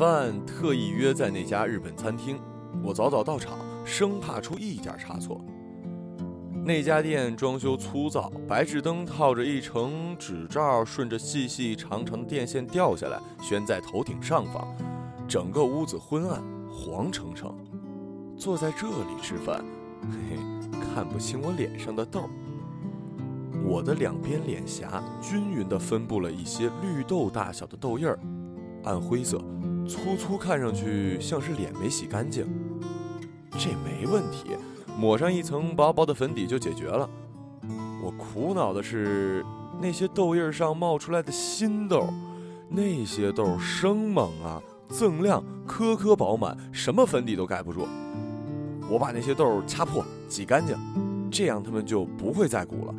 饭特意约在那家日本餐厅，我早早到场，生怕出一点差错。那家店装修粗糙，白炽灯套着一层纸罩，顺着细细长长的电线掉下来，悬在头顶上方，整个屋子昏暗，黄澄澄。坐在这里吃饭，嘿嘿，看不清我脸上的痘。我的两边脸颊均匀地分布了一些绿豆大小的痘印儿，暗灰色，粗粗看上去像是脸没洗干净。这没问题。抹上一层薄薄的粉底就解决了。我苦恼的是那些痘印上冒出来的新痘，那些痘生猛啊，锃亮，颗颗饱满，什么粉底都盖不住。我把那些痘掐破，挤干净，这样它们就不会再鼓了。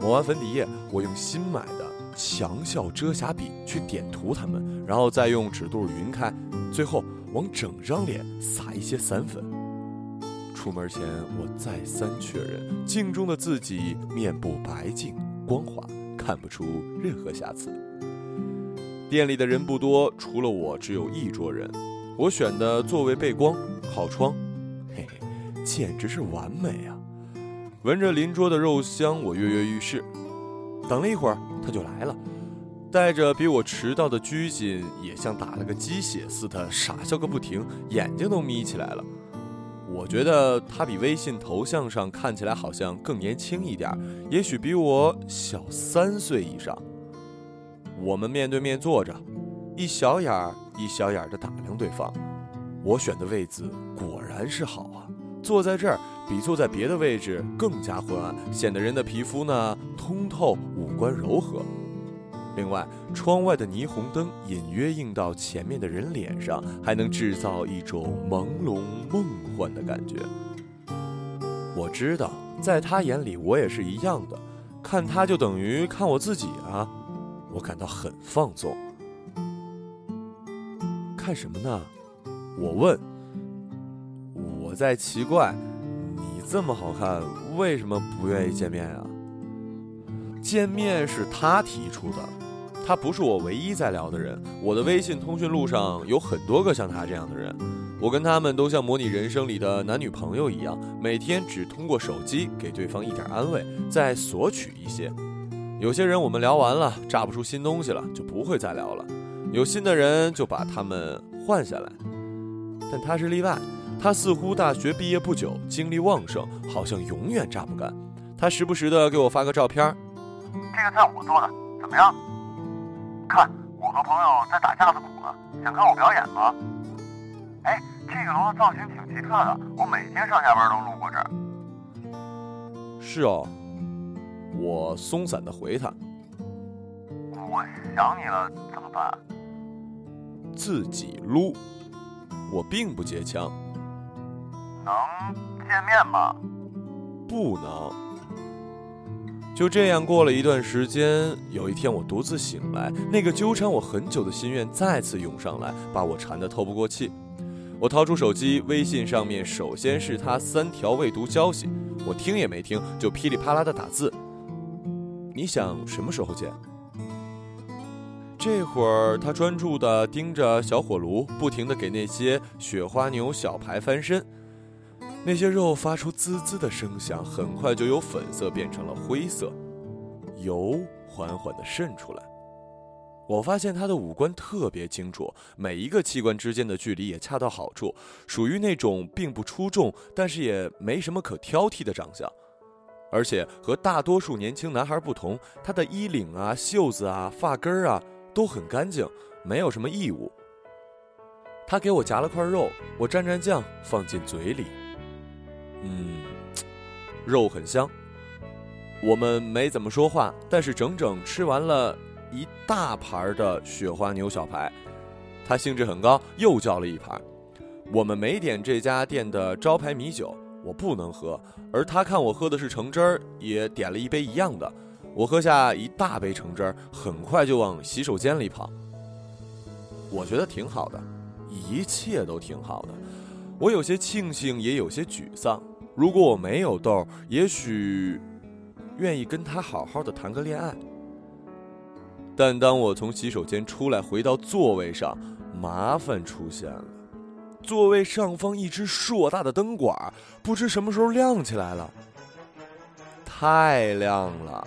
抹完粉底液，我用新买的强效遮瑕笔去点涂它们，然后再用纸肚匀开，最后往整张脸撒一些散粉。出门前，我再三确认镜中的自己面部白净光滑，看不出任何瑕疵。店里的人不多，除了我，只有一桌人。我选的座位背光，靠窗，嘿嘿，简直是完美啊！闻着邻桌的肉香，我跃跃欲试。等了一会儿，他就来了，带着比我迟到的拘谨，也像打了个鸡血似的傻笑个不停，眼睛都眯起来了。我觉得他比微信头像上看起来好像更年轻一点，也许比我小三岁以上。我们面对面坐着，一小眼儿一小眼儿地打量对方。我选的位子果然是好，坐在这儿比坐在别的位置更加昏暗，显得人的皮肤呢通透，五官柔和。另外，窗外的霓虹灯隐约映到前面的人脸上，还能制造一种朦胧梦幻的感觉。我知道，在他眼里，我也是一样的，看他就等于看我自己啊。我感到很放纵。看什么呢？我问。我在奇怪，你这么好看，为什么不愿意见面啊？见面是他提出的。他不是我唯一在聊的人，我的微信通讯录上有很多个像他这样的人，我跟他们都像模拟人生里的男女朋友一样，每天只通过手机给对方一点安慰，再索取一些。有些人我们聊完了，炸不出新东西了，就不会再聊了。有新的人就把他们换下来，但他是例外。他似乎大学毕业不久，精力旺盛，好像永远榨不干。他时不时的给我发个照片，这个菜我做的，怎么样？看，我和朋友在打架子鼓呢，想看我表演吗？哎，这个楼的造型挺奇特的，我每天上下班都路过这儿。是哦，我松散的回他。我想你了，怎么办？自己撸。我并不接枪。能见面吗？不能。就这样过了一段时间，有一天我独自醒来，那个纠缠我很久的心愿再次涌上来，把我缠得透不过气。我掏出手机，微信上面首先是他三条未读消息，我听也没听，就噼里啪啦的打字。你想什么时候见？这会儿他专注地盯着小火炉，不停地给那些雪花牛小排翻身。那些肉发出滋滋的声响，很快就由粉色变成了灰色，油缓缓地渗出来。我发现他的五官特别清楚，每一个器官之间的距离也恰到好处，属于那种并不出众，但是也没什么可挑剔的长相。而且和大多数年轻男孩不同，他的衣领啊、袖子啊、发根儿啊都很干净，没有什么异物。他给我夹了块肉，我蘸蘸酱放进嘴里。嗯，肉很香。我们没怎么说话，但是整整吃完了一大盘的雪花牛小排。他兴致很高，又叫了一盘。我们没点这家店的招牌米酒，我不能喝。而他看我喝的是橙汁儿，也点了一杯一样的。我喝下一大杯橙汁儿，很快就往洗手间里跑。我觉得挺好的，一切都挺好的。我有些庆幸，也有些沮丧。如果我没有痘，也许愿意跟他好好的谈个恋爱。但当我从洗手间出来，回到座位上，麻烦出现了。座位上方一只硕大的灯管，不知什么时候亮起来了。太亮了，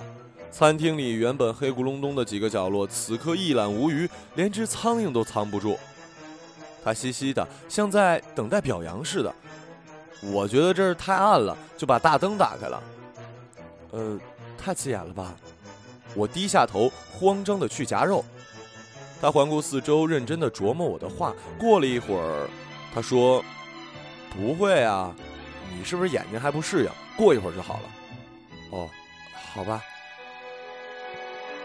餐厅里原本黑咕隆咚的几个角落，此刻一览无余，连只苍蝇都藏不住。他嘻嘻的，像在等待表扬似的。我觉得这儿太暗了，就把大灯打开了。呃，太刺眼了吧？我低下头，慌张的去夹肉。他环顾四周，认真的琢磨我的话。过了一会儿。他说：“不会啊，你是不是眼睛还不适应？过一会儿就好了。”哦，好吧。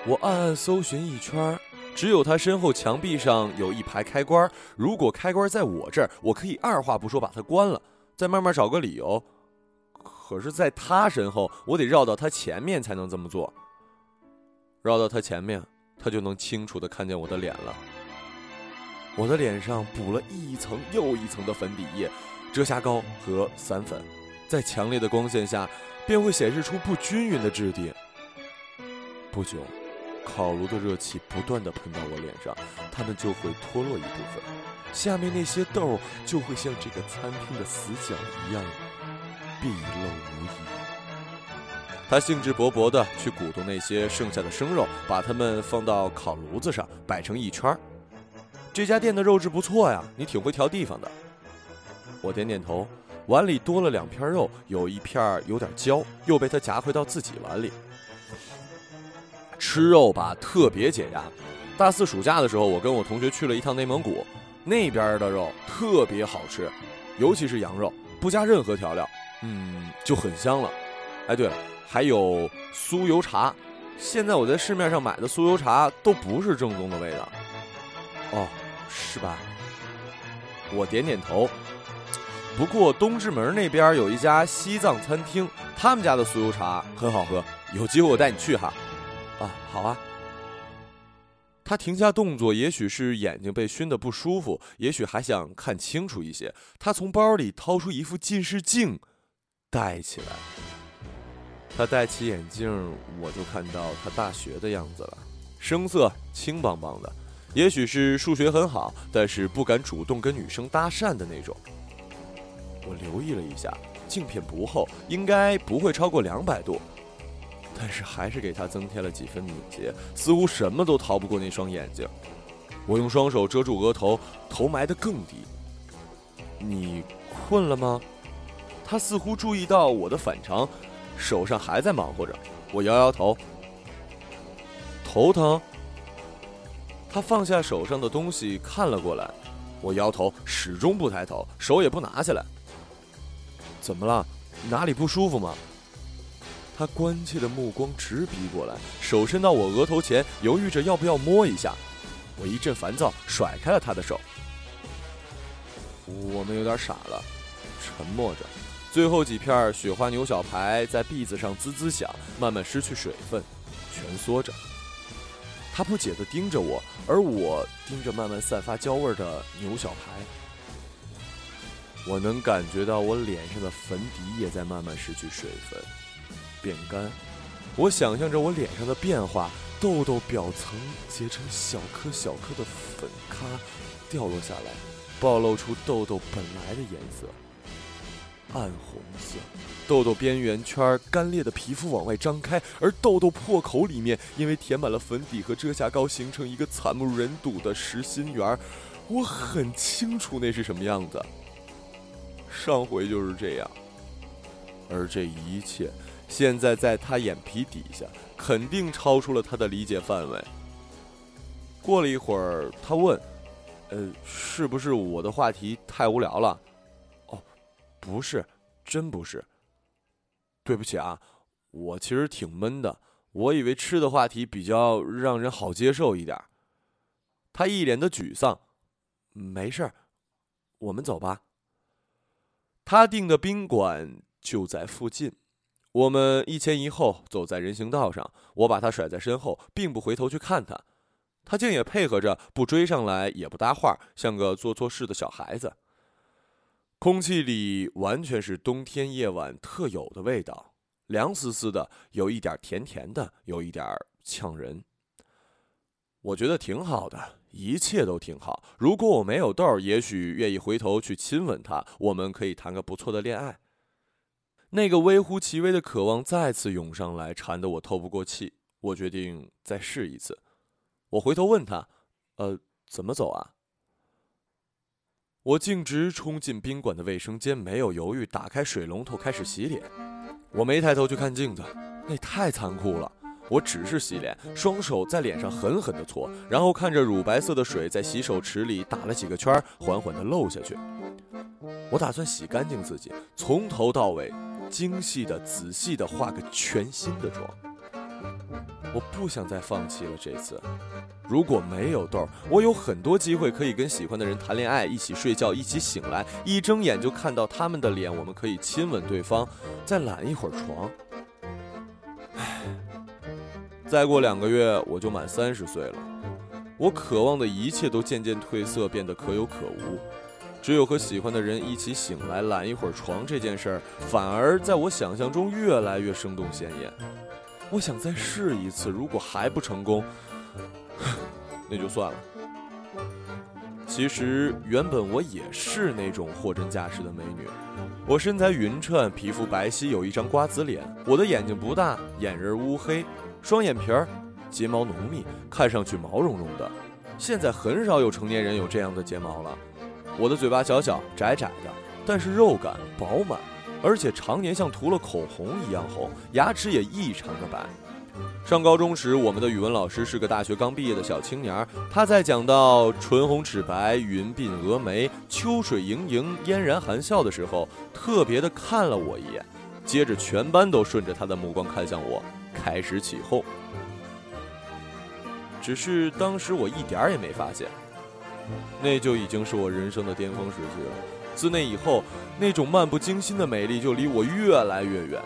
我暗暗搜寻一圈，只有他身后墙壁上有一排开关。如果开关在我这儿，我可以二话不说把它关了，再慢慢找个理由。可是，在他身后，我得绕到他前面才能这么做。绕到他前面，他就能清楚的看见我的脸了。我的脸上补了一层又一层的粉底液、遮瑕膏和散粉，在强烈的光线下，便会显示出不均匀的质地。不久，烤炉的热气不断的喷到我脸上，它们就会脱落一部分，下面那些豆就会像这个餐厅的死角一样，毕露无遗。他兴致勃勃的去鼓动那些剩下的生肉，把它们放到烤炉子上，摆成一圈儿。这家店的肉质不错呀，你挺会挑地方的。我点点头，碗里多了两片肉，有一片有点焦，又被他夹回到自己碗里。吃肉吧，特别解压。大四暑假的时候，我跟我同学去了一趟内蒙古，那边的肉特别好吃，尤其是羊肉，不加任何调料，嗯，就很香了。哎，对了，还有酥油茶。现在我在市面上买的酥油茶都不是正宗的味道。哦。是吧？我点点头。不过东直门那边有一家西藏餐厅，他们家的酥油茶很好喝，有机会我带你去哈。啊，好啊。他停下动作，也许是眼睛被熏得不舒服，也许还想看清楚一些。他从包里掏出一副近视镜，戴起来。他戴起眼镜，我就看到他大学的样子了，声色、青邦邦的。也许是数学很好，但是不敢主动跟女生搭讪的那种。我留意了一下，镜片不厚，应该不会超过两百度，但是还是给他增添了几分敏捷，似乎什么都逃不过那双眼睛。我用双手遮住额头，头埋得更低。你困了吗？他似乎注意到我的反常，手上还在忙活着。我摇摇头，头疼。他放下手上的东西，看了过来。我摇头，始终不抬头，手也不拿起来。怎么了？哪里不舒服吗？他关切的目光直逼过来，手伸到我额头前，犹豫着要不要摸一下。我一阵烦躁，甩开了他的手。我们有点傻了，沉默着。最后几片雪花牛小排在篦子上滋滋响，慢慢失去水分，蜷缩着。他不解地盯着我，而我盯着慢慢散发焦味的牛小排。我能感觉到我脸上的粉底也在慢慢失去水分，变干。我想象着我脸上的变化，痘痘表层结成小颗小颗的粉咖，掉落下来，暴露出痘痘本来的颜色。暗红色，痘痘边缘圈干裂的皮肤往外张开，而痘痘破口里面因为填满了粉底和遮瑕膏，形成一个惨不忍睹的实心圆。我很清楚那是什么样子。上回就是这样，而这一切现在在他眼皮底下，肯定超出了他的理解范围。过了一会儿，他问：“呃，是不是我的话题太无聊了？”哦不是，真不是。对不起啊，我其实挺闷的。我以为吃的话题比较让人好接受一点。他一脸的沮丧。没事儿，我们走吧。他订的宾馆就在附近。我们一前一后走在人行道上，我把他甩在身后，并不回头去看他。他竟也配合着，不追上来，也不搭话，像个做错事的小孩子。空气里完全是冬天夜晚特有的味道，凉丝丝的，有一点甜甜的，有一点呛人。我觉得挺好的，一切都挺好。如果我没有痘，也许愿意回头去亲吻她，我们可以谈个不错的恋爱。那个微乎其微的渴望再次涌上来，缠得我透不过气。我决定再试一次。我回头问他：“呃，怎么走啊？”我径直冲进宾馆的卫生间，没有犹豫，打开水龙头开始洗脸。我没抬头去看镜子，那太残酷了。我只是洗脸，双手在脸上狠狠地搓，然后看着乳白色的水在洗手池里打了几个圈，缓缓地漏下去。我打算洗干净自己，从头到尾，精细的、仔细的化个全新的妆。我不想再放弃了这次。如果没有痘，我有很多机会可以跟喜欢的人谈恋爱，一起睡觉，一起醒来，一睁眼就看到他们的脸，我们可以亲吻对方，再揽一会儿床。唉，再过两个月我就满三十岁了，我渴望的一切都渐渐褪色，变得可有可无。只有和喜欢的人一起醒来，懒一会儿床这件事儿，反而在我想象中越来越生动鲜艳。我想再试一次，如果还不成功。那就算了。其实原本我也是那种货真价实的美女，我身材匀称，皮肤白皙，有一张瓜子脸。我的眼睛不大，眼仁乌黑，双眼皮儿，睫毛浓密，看上去毛茸茸的。现在很少有成年人有这样的睫毛了。我的嘴巴小小窄窄的，但是肉感饱满，而且常年像涂了口红一样红，牙齿也异常的白。上高中时，我们的语文老师是个大学刚毕业的小青年。他在讲到“唇红齿白，云鬓峨眉，秋水盈盈，嫣然含笑”的时候，特别的看了我一眼，接着全班都顺着他的目光看向我，开始起哄。只是当时我一点儿也没发现，那就已经是我人生的巅峰时期了。自那以后，那种漫不经心的美丽就离我越来越远。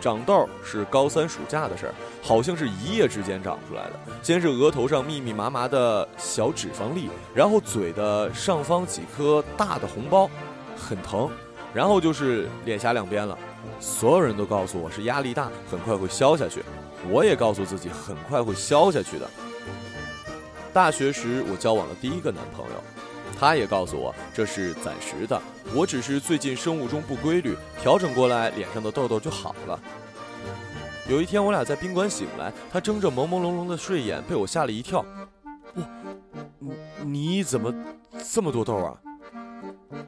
长痘是高三暑假的事儿，好像是一夜之间长出来的。先是额头上密密麻麻的小脂肪粒，然后嘴的上方几颗大的红包，很疼。然后就是脸颊两边了。所有人都告诉我是压力大，很快会消下去。我也告诉自己很快会消下去的。大学时我交往了第一个男朋友，他也告诉我这是暂时的。我只是最近生物钟不规律，调整过来，脸上的痘痘就好了。有一天，我俩在宾馆醒来，他睁着朦朦胧胧的睡眼，被我吓了一跳。哇，你你怎么这么多痘啊？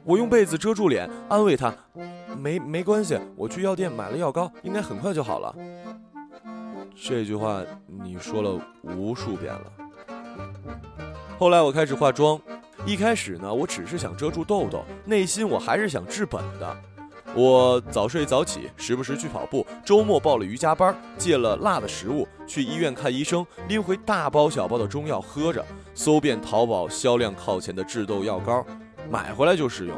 我用被子遮住脸，安慰他：“没没关系，我去药店买了药膏，应该很快就好了。”这句话你说了无数遍了。后来我开始化妆。一开始呢，我只是想遮住痘痘，内心我还是想治本的。我早睡早起，时不时去跑步，周末报了瑜伽班，戒了辣的食物，去医院看医生，拎回大包小包的中药喝着，搜遍淘宝销量靠前的治痘药膏，买回来就试用。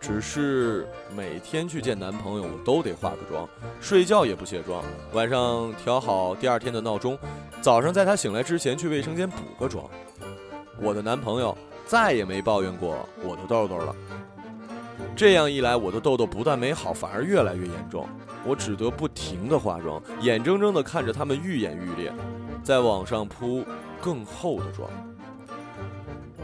只是每天去见男朋友，我都得化个妆，睡觉也不卸妆，晚上调好第二天的闹钟，早上在他醒来之前去卫生间补个妆。我的男朋友再也没抱怨过我的痘痘了。这样一来，我的痘痘不但没好，反而越来越严重。我只得不停地化妆，眼睁睁地看着它们愈演愈烈，在网上铺更厚的妆。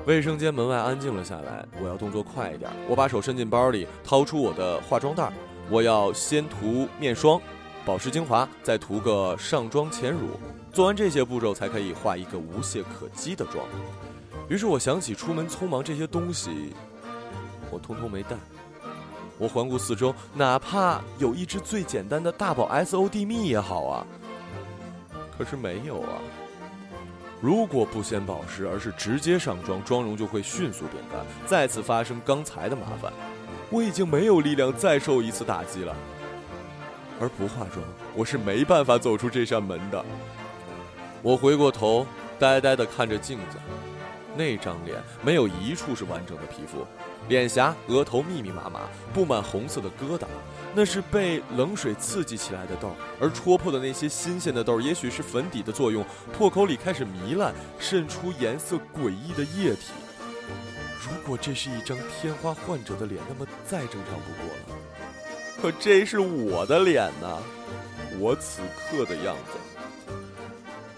卫生间门外安静了下来，我要动作快一点。我把手伸进包里，掏出我的化妆袋。我要先涂面霜、保湿精华，再涂个上妆前乳。做完这些步骤，才可以画一个无懈可击的妆。于是我想起出门匆忙，这些东西我通通没带。我环顾四周，哪怕有一支最简单的大宝 S O D 蜜也好啊。可是没有啊。如果不先保湿，而是直接上妆，妆容就会迅速变干，再次发生刚才的麻烦。我已经没有力量再受一次打击了。而不化妆，我是没办法走出这扇门的。我回过头，呆呆地看着镜子。那张脸没有一处是完整的皮肤，脸颊、额头密密麻麻布满红色的疙瘩，那是被冷水刺激起来的痘，而戳破的那些新鲜的痘，也许是粉底的作用，破口里开始糜烂，渗出颜色诡异的液体。如果这是一张天花患者的脸，那么再正常不过了。可这是我的脸呐，我此刻的样子。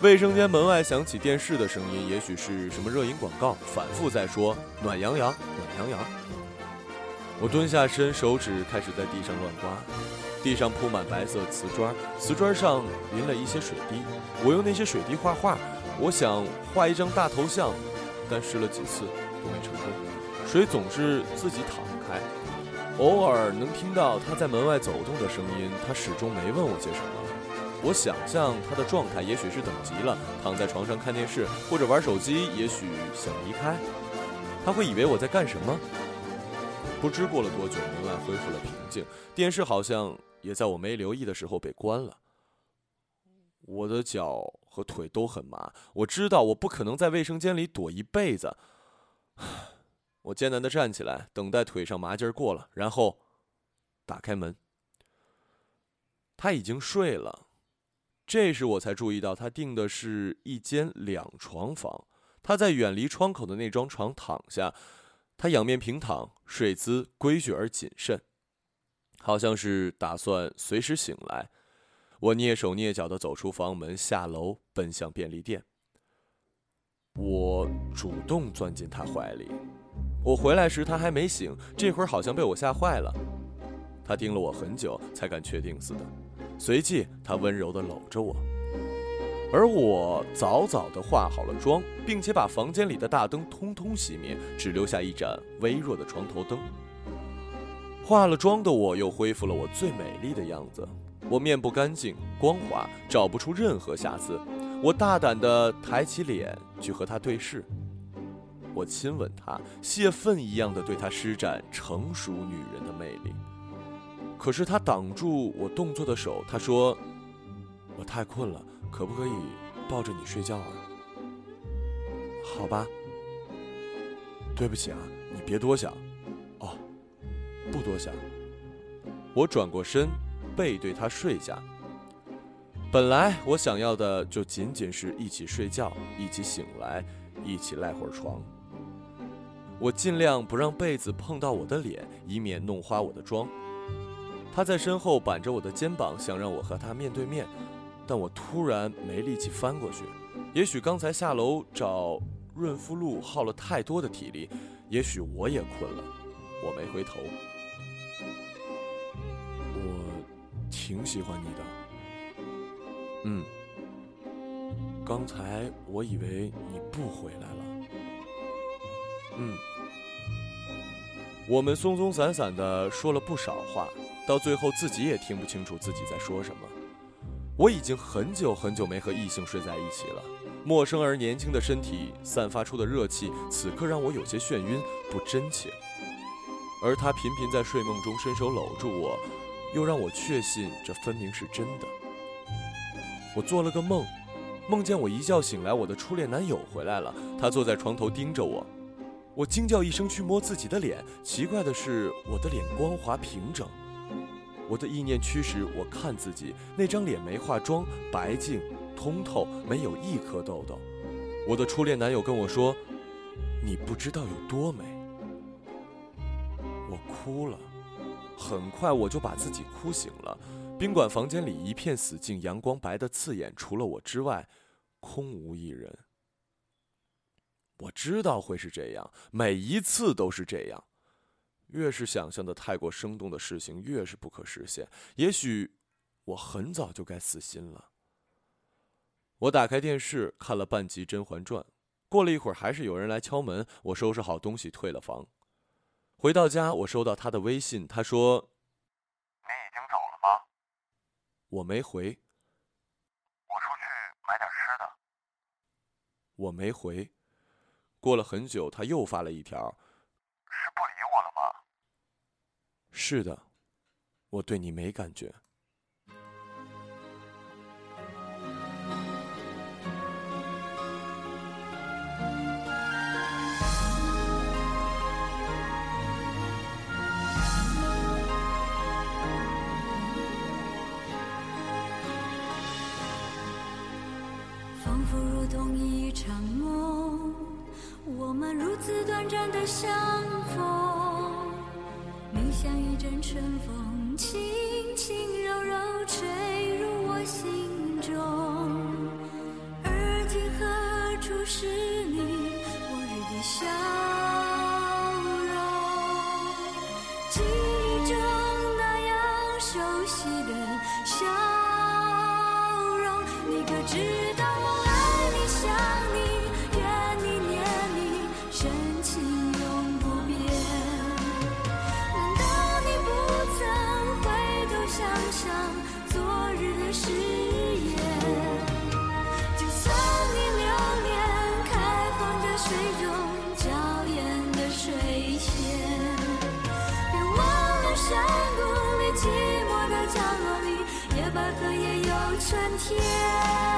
卫生间门外响起电视的声音，也许是什么热饮广告，反复在说“暖洋洋，暖洋洋”。我蹲下身，手指开始在地上乱刮，地上铺满白色瓷砖，瓷砖上淋了一些水滴。我用那些水滴画画，我想画一张大头像，但试了几次都没成功，水总是自己淌开。偶尔能听到他在门外走动的声音，他始终没问我些什么。我想象他的状态，也许是等急了，躺在床上看电视或者玩手机，也许想离开。他会以为我在干什么？不知过了多久，门外恢复了平静，电视好像也在我没留意的时候被关了。我的脚和腿都很麻，我知道我不可能在卫生间里躲一辈子。我艰难地站起来，等待腿上麻劲儿过了，然后打开门。他已经睡了。这时我才注意到，他订的是一间两床房。他在远离窗口的那张床躺下，他仰面平躺，睡姿规矩而谨慎，好像是打算随时醒来。我蹑手蹑脚地走出房门，下楼奔向便利店。我主动钻进他怀里。我回来时他还没醒，这会儿好像被我吓坏了。他盯了我很久，才敢确定似的。随即，他温柔地搂着我，而我早早地化好了妆，并且把房间里的大灯通通熄灭，只留下一盏微弱的床头灯。化了妆的我又恢复了我最美丽的样子，我面部干净光滑，找不出任何瑕疵。我大胆地抬起脸去和他对视，我亲吻他，泄愤一样的对他施展成熟女人的魅力。可是他挡住我动作的手，他说：“我太困了，可不可以抱着你睡觉啊？”好吧。对不起啊，你别多想。哦，不多想。我转过身，背对他睡下。本来我想要的就仅仅是一起睡觉，一起醒来，一起赖会儿床。我尽量不让被子碰到我的脸，以免弄花我的妆。他在身后板着我的肩膀，想让我和他面对面，但我突然没力气翻过去。也许刚才下楼找润肤露耗了太多的体力，也许我也困了。我没回头。我挺喜欢你的。嗯。刚才我以为你不回来了。嗯。我们松松散散的说了不少话。到最后，自己也听不清楚自己在说什么。我已经很久很久没和异性睡在一起了，陌生而年轻的身体散发出的热气，此刻让我有些眩晕，不真切。而他频频在睡梦中伸手搂住我，又让我确信这分明是真的。我做了个梦，梦见我一觉醒来，我的初恋男友回来了，他坐在床头盯着我。我惊叫一声去摸自己的脸，奇怪的是，我的脸光滑平整。我的意念驱使我看自己那张脸，没化妆，白净通透，没有一颗痘痘。我的初恋男友跟我说：“你不知道有多美。”我哭了，很快我就把自己哭醒了。宾馆房间里一片死静，阳光白得刺眼，除了我之外，空无一人。我知道会是这样，每一次都是这样。越是想象的太过生动的事情，越是不可实现。也许我很早就该死心了。我打开电视看了半集《甄嬛传》，过了一会儿，还是有人来敲门。我收拾好东西退了房。回到家，我收到他的微信，他说：“你已经走了吗？”我没回。我出去买点吃的。我没回。过了很久，他又发了一条。是是的，我对你没感觉。仿佛如同一场梦，我们如此短暂的相逢。像一阵春风，轻轻春天。